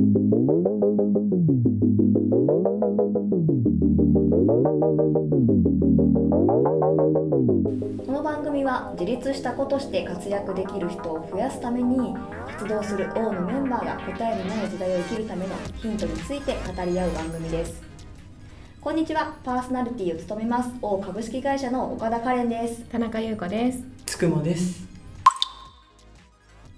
この番組は自立した子として活躍できる人を増やすために活動する王のメンバーが答えのない時代を生きるためのヒントについて語り合う番組です。こんにちは。パーソナリティを務めます王株式会社の岡田カレンです。田中優子です。つくまです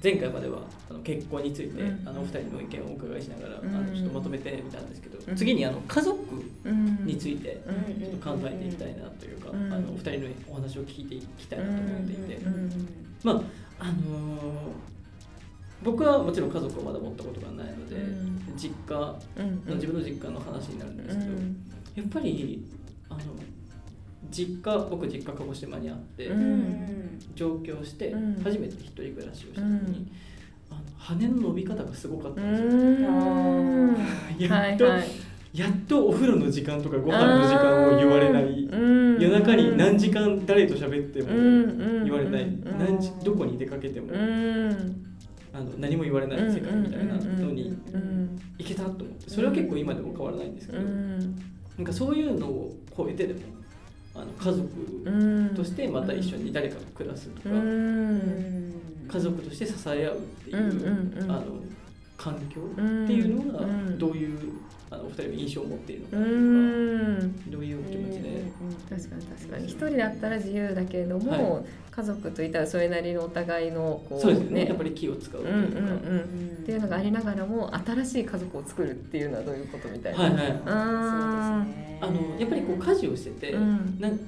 前回まではあの結婚について、うん。あのお二人の意見をお伺いしながら、うん。あのちょっとまとめてみたんですけど、うん。次にあの家族うんについてうん。ちょっと考えていきたいなというか、うん。あのお二人のお話を聞いていきたいなと思っていて、まああのー僕はもちろん家族をまだ持ったことがないので、うん。実家のうん。自分の実家の話になるんですけど、うん。やっぱり実家僕実家鹿児島にあって、うん。上京してうん。初めて一人暮らしをした時に、うん。あの羽の伸び方がすごかったうんですよ。ん。やっと、はいはい。やっとお風呂の時間とかご飯の時間を言われない、うん。夜中に何時間誰と喋ってもうん。言われない、うん。何時どこに出かけても、うん。あの何も言われない世界みたいなのにうん。いけたと思って。それは結構今でも変わらないんですけど、うん。なんかそういうのを超えてでもあの家族うんとしてまた一緒に誰かと暮らすとか、うん。家族として支え合うっていう、あの環境うん。っていうのがうん。どういうあのお二人の印象を持っているのかうとか、ん。どういうお気持ちで、確かに確かに。一人だったら自由だけれども、は家族といったらそれなりのお互いのこうそうですね。やっぱり気を使うとうんうんいうか、うん。っていうのがありながらも新しい家族を作るっていうのはどういうことみたいな。はいはいうんあのやっぱりこう家事をしてて、うん。なん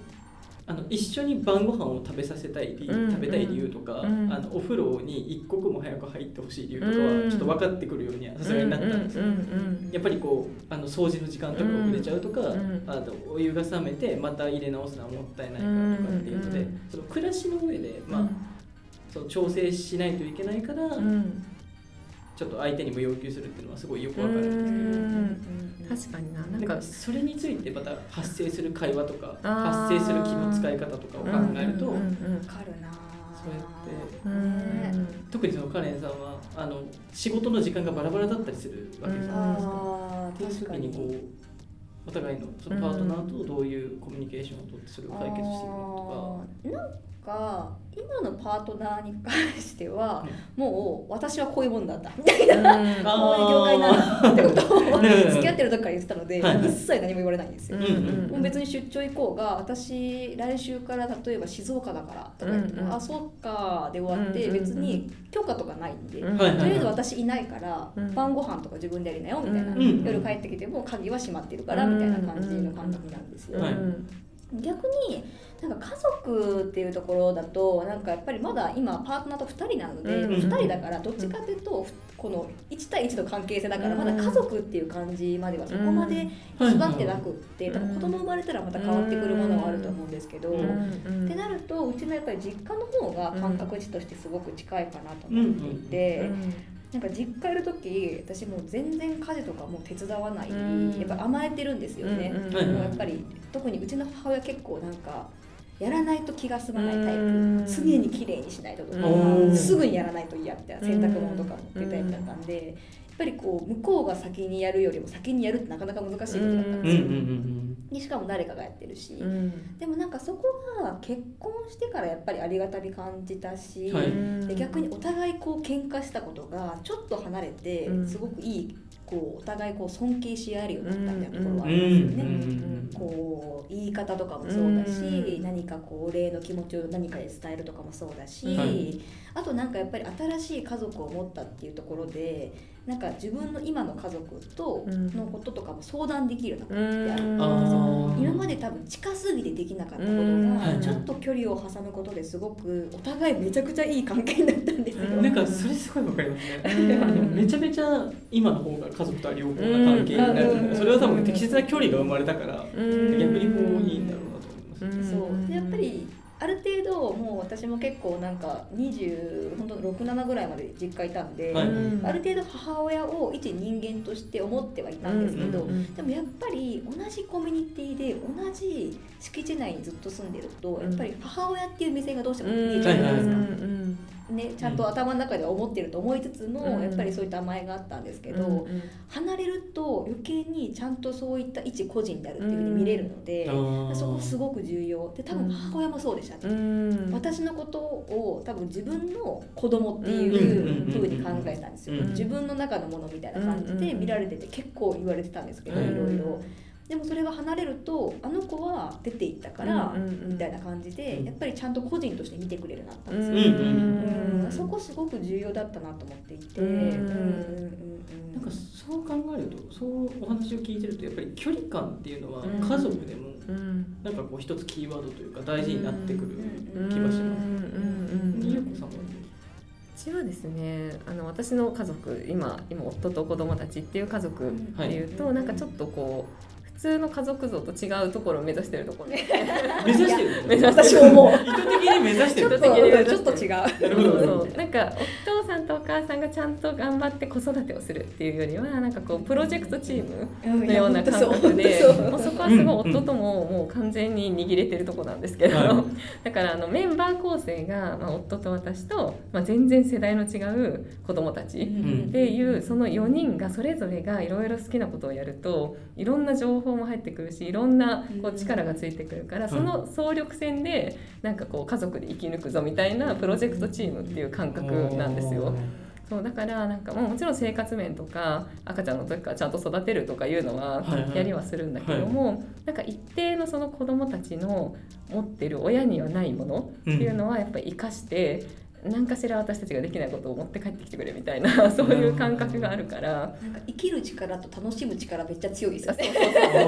あの一緒に晩ご飯を食べさせたい理由、うん。食べたい理由とか、うん。あのお風呂に一刻も早く入ってほしい理由とかうん。はちょっと分かってくるようにはさすがになったんですよ、やっぱりこうあの掃除の時間とか遅れちゃうとか、うん。あのお湯が冷めてまた入れ直すのはもったいないからとかっていうので、うん。その暮らしの上で、まあその調整しないといけないから、うんうんちょっと相手にも要求するっていうのはすごいよくわかるんですけど。確かにななんかかそれについてまた発生する会話とか発生する気の使い方とかを考えると、うんうんうんわかるなそうやって。うん。特にそのカレンさんはあの仕事の時間がバラバラだったりするわけじゃないですか。あっていう時ー確かに。にこうお互いのそのパートナーとどういうコミュニケーションをとってそれを解決していくのあー。なんか今のパートナーに関してはう、もう私はこういうもんなんだみたいな、うん。あこういう業界なんだってことをなるほど付き合ってる時から言ってたので、はいはい。一切何も言われないんですよ。うんうんもう別に出張行こうが私来週から例えば静岡だからとか言っても、うんうんあそっかで終わって、うんうんうん別に許可とかないんで、うん。はいはいとりあえず私いないから、うん。晩ご飯とか自分でやりなよみたいな、うん夜帰ってきても鍵は閉まってるからみたいな感じの感覚なんですよ。はい逆になんか家族っていうところだとなんかやっぱりまだ今パートナーと2人なので、うん。2人だからどっちかというとこの1対1の関係性だからまだ家族っていう感じまではそこまで育ってなくって多分子供生まれたらまた変わってくるものはあると思うんですけど。うん。ってなるとうちのやっぱり実家の方が感覚値としてすごく近いかなと思っていて、なんか実家いる時私もう全然家事とかも手伝わない、うん。やっぱ甘えてるんですよね、うんうんもうやっぱり特にうちの母親結構なんかやらないと気が済まないタイプ、うん。常に綺麗にしないととか、うん。すぐにやらないと嫌みたいな洗濯物とかもってタイプだったんで、やっぱりこう向こうが先にやるよりも先にやるってなかなか難しいことだったんですよ、うんでしかも誰かがやってるし、うん。でもなんかそこが結婚してからやっぱりありがたみ感じたし、はい。で逆にお互いこう喧嘩したことがちょっと離れてうん。すごくいいこうお互いこう尊敬し合えるようになったみたいなところはあうんりますよね。うんこう言い方とかもそうだし、うん何かこうお礼の気持ちを何かで伝えるとかもそうだし、はい。あとなんかやっぱり新しい家族を持ったっていうところでなんか自分の今の家族とのこととかも相談できるようになったってある。ん。ですよ。あー。今まで多分近すぎてできなかったことうん。がちょっと距離を挟むことですごくお互いめちゃくちゃいい関係になったんですよ。うん。なんかそれすごいわかりますね。めちゃめちゃ今の方が家族とは良好な関係になる、うん。それは多分適切な距離が生まれたから、うん。逆にこういいんだろうなと思います。そう。でやっぱりある程度もう私も結構なんか20本当67ぐらいまで実家いたんで、はい。ある程度母親を一人間として思ってはいたんですけど、うんうんでもやっぱり同じコミュニティで同じ敷地内にずっと住んでるとやっぱり母親っていう目線がどうしても見えちゃうじゃないですか。ね、ちゃんと頭の中では思ってると思いつつの、うん。やっぱりそういった甘えがあったんですけど、うんうん。離れると余計にちゃんとそういった一個人であるっていうふうに見れるので、そこすごく重要。で多分母親もそうでしたね。うん。私のことを多分自分の子供っていう風に考えたんですよ、うん。自分の中のものみたいな感じで見られてて結構言われてたんですけど、うん。いろいろでもそれが離れるとあの子は出ていったから、みたいな感じでうん。やっぱりちゃんと個人として見てくれるようになったんうですよ、んうんそこすごく重要だったなと思っていて、うんうんうんうん。なんかそう考えるとそうお話を聞いてるとやっぱり距離感っていうのはうん。家族でもうん。なんかこう一つキーワードというか大事になってくるうん気がします。うんうんうんゆうこさん。はうちはですねあの私の家族今今夫と子供たちっていう家族っていうと、はい。なんかちょっとこう普通の家族像と違うところを目指してるところ。目指してる 目指して私も思う。意図的に目指してるちょっとちょっと違う。なるほど。なんかお父さんとお母さんがちゃんと頑張って子育てをするっていうよりはなんかこうプロジェクトチームのような感覚でもうそこはすごい夫とももう完全に握れてるとこなんですけど、はい。だからあのメンバー構成が、まあ、夫と私と、まあ、全然世代の違う子供たちん。っていうその4人がそれぞれがいろいろ好きなことをやるといろんな情報も入ってくるしいろんなこう力がついてくるからその総力戦でなんかこう家族で生き抜くぞみたいなプロジェクトチームっていう感覚なんですよ。そうだからなんかもうもちろん生活面とか赤ちゃんの時からちゃんと育てるとかいうのははいはい。やりはするんだけども、なんか一定のその子どもたちの持ってる親にはないものっていうのはやっぱり生かして、何かしら私たちができないことを持って帰ってきてくれみたいなそういう感覚があるから。なんか生きる力と楽しむ力めっちゃ強いですよね。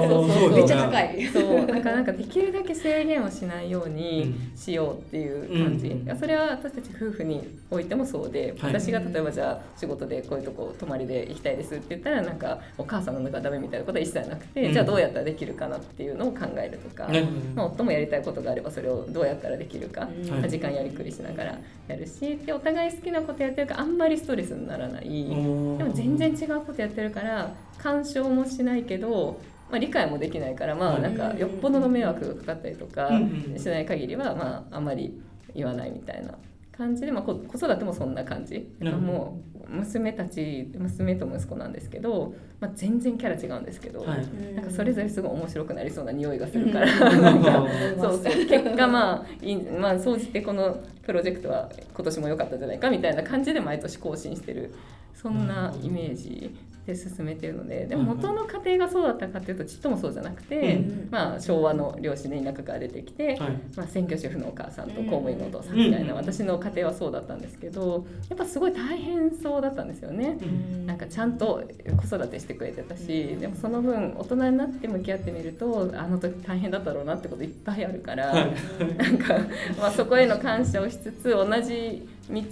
そう。そうめっちゃ高い。そう。なんかなんかできるだけ制限をしないようにしようっていう感じ、うんいやそれは私たち夫婦においてもそうで、はい。私が例えばじゃあ仕事でこういうとこ泊まりで行きたいですって言ったらなんかお母さんの中がダメみたいなことは一切なくて、うん。じゃあどうやったらできるかなっていうのを考えるとか、まあ、夫もやりたいことがあればそれをどうやったらできるか、うん時間やりくりしながらやるしでお互い好きなことやってるからあんまりストレスにならない。どでも全然違うことやってるから干渉もしないけど、まあ、理解もできないからまあなんかよっぽどの迷惑がかかったりとかしない限りはまああまり言わないみたいな感じで、まあ、こ子育てもそんな感じ。なるほど。もう娘たち娘と息子なんですけど、まあ、全然キャラ違うんですけど、はい。なんかそれぞれすごい面白くなりそうな匂いがするから、そう結果まあいいまあ総じてこのプロジェクトは今年も良かったんじゃないかみたいな感じで毎年更新してる。そんなイメージで進めてるのででも元の家庭がそうだったかっていうとちっともそうじゃなくて、うんまあ、昭和の両親で田舎から出てきて、はい。まあ、専業主婦のお母さんと公務員のお父さんみたいな、うん私の家庭はそうだったんですけどやっぱすごい大変そうだったんですよね。なんかちゃんと子育てしてくれてたし、でもその分大人になって向き合ってみるとあの時大変だったろうなってこといっぱいあるから、はい。なんか、まあ、そこへの感謝をしつつ同じ道に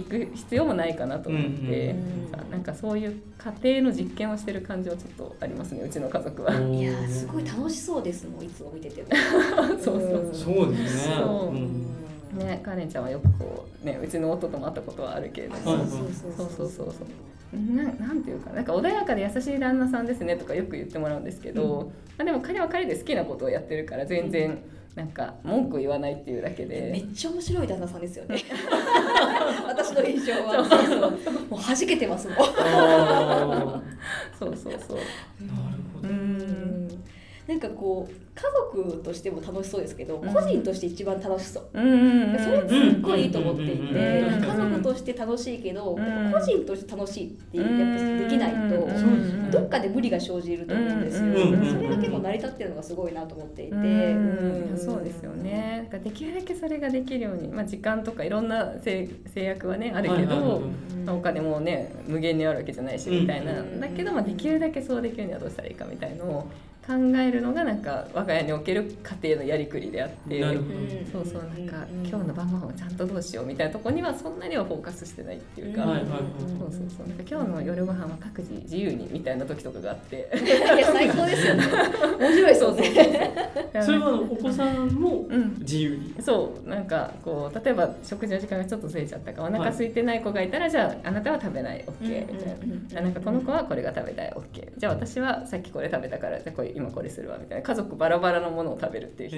行く必要もないかなと思って、うんなんかそういう家庭の実験をしてる感じはちょっとありますねうちの家族は。いやーすごい楽しそうですもんいつも見てても。そうそうそうですね。そう。うんね、カレンちゃんはよくこうねうちの夫とも会ったことはあるけれども、はいそうそうそうそうそう。ななんていうかなんか穏やかで優しい旦那さんですねとかよく言ってもらうんですけど、まあ、でも彼は彼で好きなことをやってるから全然なんか文句言わないっていうだけめで。っちゃ面白い旦那さんですよね。私の印象は。もう弾けてますもん。あ そうそうそう。ーなかこう家族としても楽しそうですけど、うん。個人として一番楽しそう。うんうんうんそれすっごいいいと思っていて、うん家族として楽しいけど、うん。個人として楽しいっていうやっぱできないと、うんどっかで無理が生じると思うんですよ、うんそれが結構成り立ってるのがすごいなと思っていて、うんうんそうですよね。できるだけそれができるように、まあ、時間とかいろんな制制約はねあるけど、はいはいはいまあお金もね無限にあるわけじゃないしうん。みたいな、だけど、まあ、できるだけそうできるにはどうしたらいいかみたいのを考えるのがなんか我が家における家庭のやりくりであって。なるほそうそうなんか、うん今日の晩ご飯をちゃんとどうしようみたいなところにはそんなにはフォーカスしてないっていうか、はいはいはい。そうそうそう。なんか今日の夜ご飯は各自自由にみたいな時とかがあって。いや最高ですよね。面白いですよね。それはあのお子さんもうん。自由に？そうなんかこう例えば食事の時間がちょっとずれちゃったかお腹空いてない子がいたら、じゃああなたは食べない OK みたいな、あなんかこの子はこれが食べたい OK じゃあ私はさっきこれ食べたからじゃあこれ今これするわみたいな。家族バラバラのものを食べるっていう日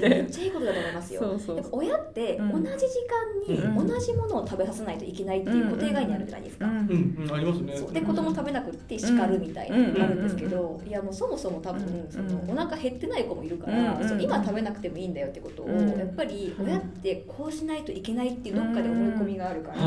がめっちゃいいことだと思いますよ。そうそう。親ってうん。同じ時間に同じものを食べさせないといけないっていう固定概念あるじゃないですか、うんうんうん。ありますね。で子供食べなくって叱るみたいなうんのがあるんですけど、いやもうそもそも多分うんそのお腹減ってない子もいるから、うん今食べなくてもいいんだよってことを、うんやっぱり親ってこうしないといけないっていうどっかで思い込みがあるから、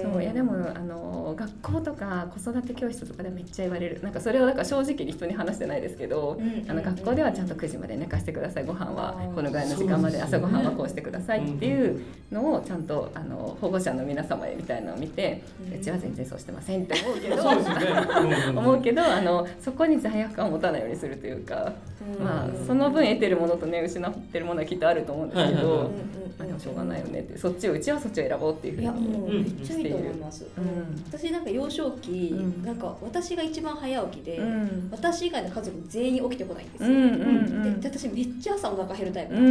そういやでもあの学校とか子育て教室とかでめっちゃ言われる。なんかそれをだから正直に人に話してないですけど、うんあの学校ではちゃんと9時まで寝かしてください。ご飯はこのぐらいの時間まで朝ごはんはこうしてくださいっていうのをちゃんとあの保護者の皆様へみたいなのを見て、ううんちは全然そうしてませんって思うけど 思うけどあのそこに罪悪感を持たないようにするというか、うんまあ、その分得てるものとね失ってるものはきっとあると思うんですけど、まあ、でもしょうがないよねってそっちをうちはそっちを選ぼうっていうふいうやにもうめっちゃいいと思います、うん。私なんか幼少期、うん。なんか私が一番早起きで、うん。私以外の家族全員起きてこないんですよ、うんうんうん。でで私めっちゃ朝お腹減るタイプうなん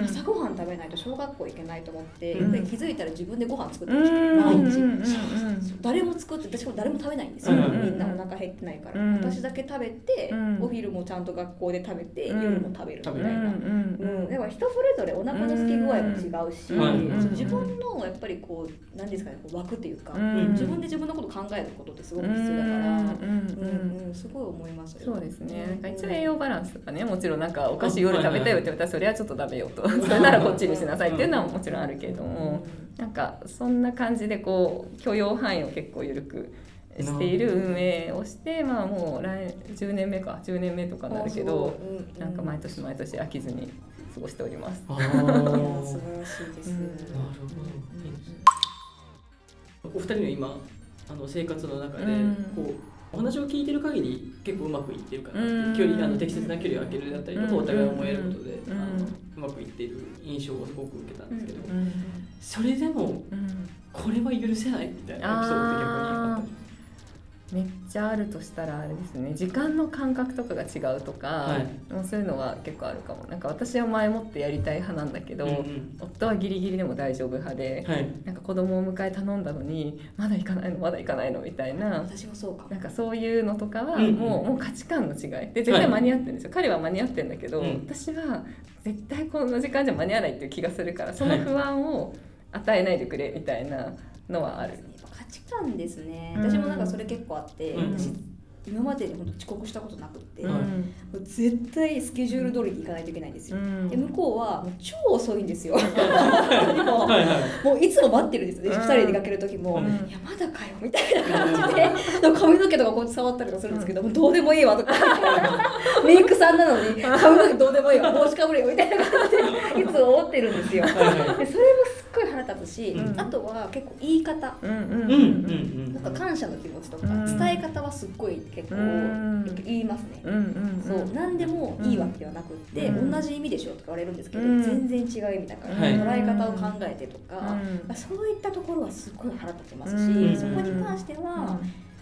んですよ、朝ごはん食べないと小学校行けないと思って、うん。やっぱり気づいたら自分でご飯作ってうました、ん毎日、誰も作って私も誰も食べないんですよ、うんみんなお腹減ってないから、うん。私だけ食べて、うん。お昼もちゃんと学校で食べて、うん。夜も食べるみたいな、うん。だから人それぞれお腹の空き具合も違うし、自分のやっぱりこう何ですかねこう枠っていうか、うん。自分で自分のこと考えることってすごく必要だから、うんうんすごい思いますそうですね。なんか一応栄応養バランスとかね、もちろんなんかお菓子夜食べたよって言われたらそれはちょっと食べようと。それならこっちにしなさいっていうのはもちろんあるけれども、なんかそんな感じでこう許容範囲を結構緩くしている運営をして、まあもう来10年目か10年目とかになるけど、なんか毎年毎年飽きずに過ごしております。素晴らしいです、うんなるほど。お二人の今あの生活の中で、うん。こうお話を聞いてる限り結構うまくいってるかなって距離あの適切な距離を空けるだったりとか、うん。お互い思えることで、うん。あのうまくいっている印象をすごく受けたんですけど、うん。それでもうん。これは許せないみたいなエピソードって逆にあったりめっちゃあるとしたらあれですね。時間の感覚とかが違うとか、はい。もうそういうのは結構あるかも。なんか私は前もってやりたい派なんだけど、うんうん。夫はギリギリでも大丈夫派で、はい。なんか子供を迎え頼んだのにまだ行かないのまだ行かないのみたいな。私もそうかなんかそういうのとかはうんうん。もう,、もう価値観の違い。で絶対間に合ってるんですよ、彼は間に合ってるんだけど、うん。私は絶対この時間じゃ間に合わないっていう気がするからその不安を与えないでくれみたいなのはある。値観ですね。うん。私もなんかそれ結構あって、うん。私今までに本当遅刻したことなくって、うん。もう絶対スケジュール通りに行かないといけないんですよ、うん。で向こうはもう超遅いんですよ。も はいはい。もういつも待ってるんですよ、ねうん。2人で出かける時も、うん。いやまだかよみたいな感じで。髪の毛とかこうやって触ったりとかするんですけど、もうどうでもいいわとか。メイクさんなのに髪の毛どうでもいいわ。帽子かぶれよみたいな感じでいつも思ってるんですよ。でそれも立つし、うん。あとは結構言い方。なんか感謝の気持ちとかうん。伝え方はすっごい結構言いますね。そう。何でもいいわけではなくって、うん。同じ意味でしょとか言われるんですけど、うん。全然違う意味だから、はい。捉え方を考えてとか、うん。そういったところはすごい腹立ちますし、うん。そこに関しては、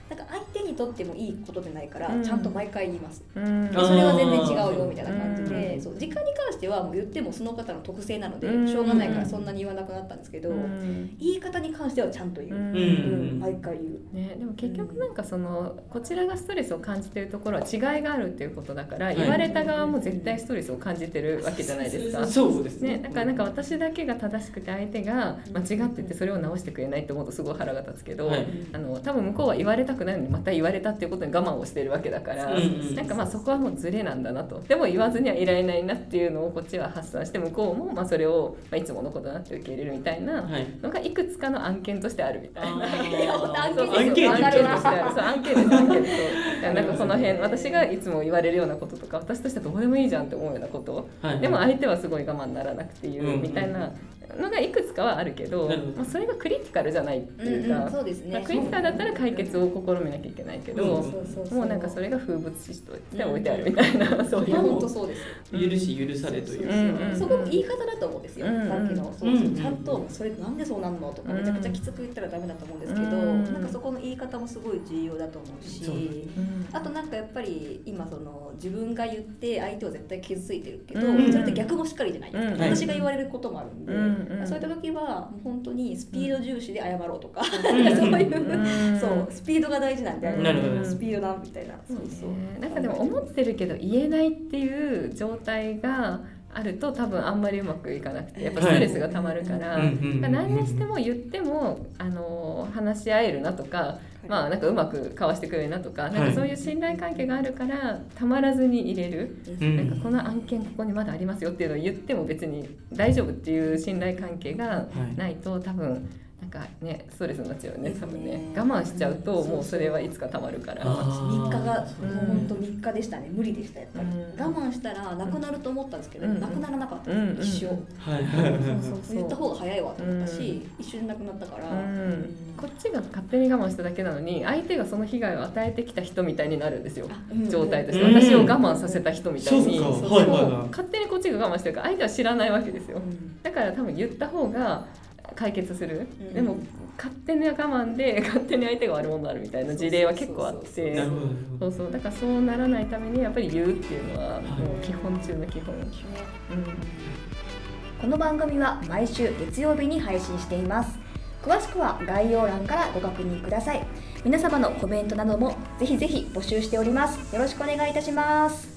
なんか相手にとってもいいことでないから、うん。ちゃんと毎回言います。うん。それは全然違うよみたいな感じで、うん。そう時間に関してはもう言ってもその方の特性なので、うん。しょうがないからそんなに言わなくなったんですけど、うん。言い方に関してはちゃんと言う、うん。うん毎回言う。ね、でも結局なんかそのこちらがストレスを感じてるところは違いがあるっていうことだからい。言われた側も絶対ストレスを感じてるわけじゃないですか。そうですね。ね、だからなんか私だけが正しくて相手が間違っててそれを直してくれないって思うとすごい腹が立つけど、はい。あの多分向こうは言われたくないのにまた言われたっていうことに我慢をしてるわけだから、うんうんなんかまあそこはもうズレなんだなと。でも言わずにはいられないなっていうのをこっちは発散して向こうもまあそれを、まあ、いつものことだなって受け入れるみたいなはい。のがいくつかの案件としてあるみたいな。そ案件案件とわかるしてある。そう案件です案件と なんかこの辺私がいつも言われるようなこととか私としてはどうでもいいじゃんって思うようなこと。はい。でも相手はすごい我慢ならなくて言うんうみたいなのがいくつかはあるけど、まあ、それがクリティカルじゃないっていうか、うんうん、そうですね。まあ、クリティカルだったら解決を試みなきゃいけないけど、うんそうそうそうもうなんかそれが風物詩として置いてあるみたいな、そういう。本当そうです。許し許されという。そこも言い方だと思うんですよ。うんさっきのそうちゃんとそれなんでそうなんのとかうん。めちゃくちゃきつく言ったらダメだと思うんですけど、うんなんかそこの言い方もすごい重要だと思うし。そううんあとなんかやっぱり今その自分が言って相手は絶対傷ついてるけど、うんそれって逆もしっかりじゃないですか、うん私が言われることもあるんで、うんうん。うんそういった時はもう本当にスピード重視で謝ろうとか、ん。そういう、うん。そうスピードが大事なんで、うんスピードだみたいな、そうそう。ねなんかでも思ってるけど言えないっていう状態があると多分あんまりうまくいかなくてやっぱストレスがたまるから、何にしても言ってもあの話し合えるなとか、まあなんかうまく交わしてくれるなとか,、なんかそういう信頼関係があるからたまらずに入れる、うん。なんかこの案件ここにまだありますよっていうのを言っても別に大丈夫っていう信頼関係がないと多分なんかねストレスになっちゃうよね多分ね。我慢しちゃうともうそれはいつかたまるから。あー。3日がもう本当3日でしたね無理でしたやっぱり、うん。我慢したらなくなると思ったんですけど、うん。なくならなかったうんです、一生、はいはいはいそうそう言った方が早いわと思ったし、う。一瞬でなくなったから、うん。こっちが勝手に我慢しただけなのに相手がその被害を与えてきた人みたいになるんですよ。状態として。うん私を我慢させた人みたいに。勝手にこっちが我慢してるから相手は知らないわけですよ。うん。だから多分言った方が解決する、うん。でも勝手な我慢で 勝手に相手が悪者になるみたいな事例は結構あって。そうそうだからそうならないためにやっぱり言うっていうのはい。もう基本中の基本、うん。この番組は毎週月曜日に配信しています。詳しくは概要欄からご確認ください。皆様のコメントなどもぜひぜひ募集しております。よろしくお願いいたします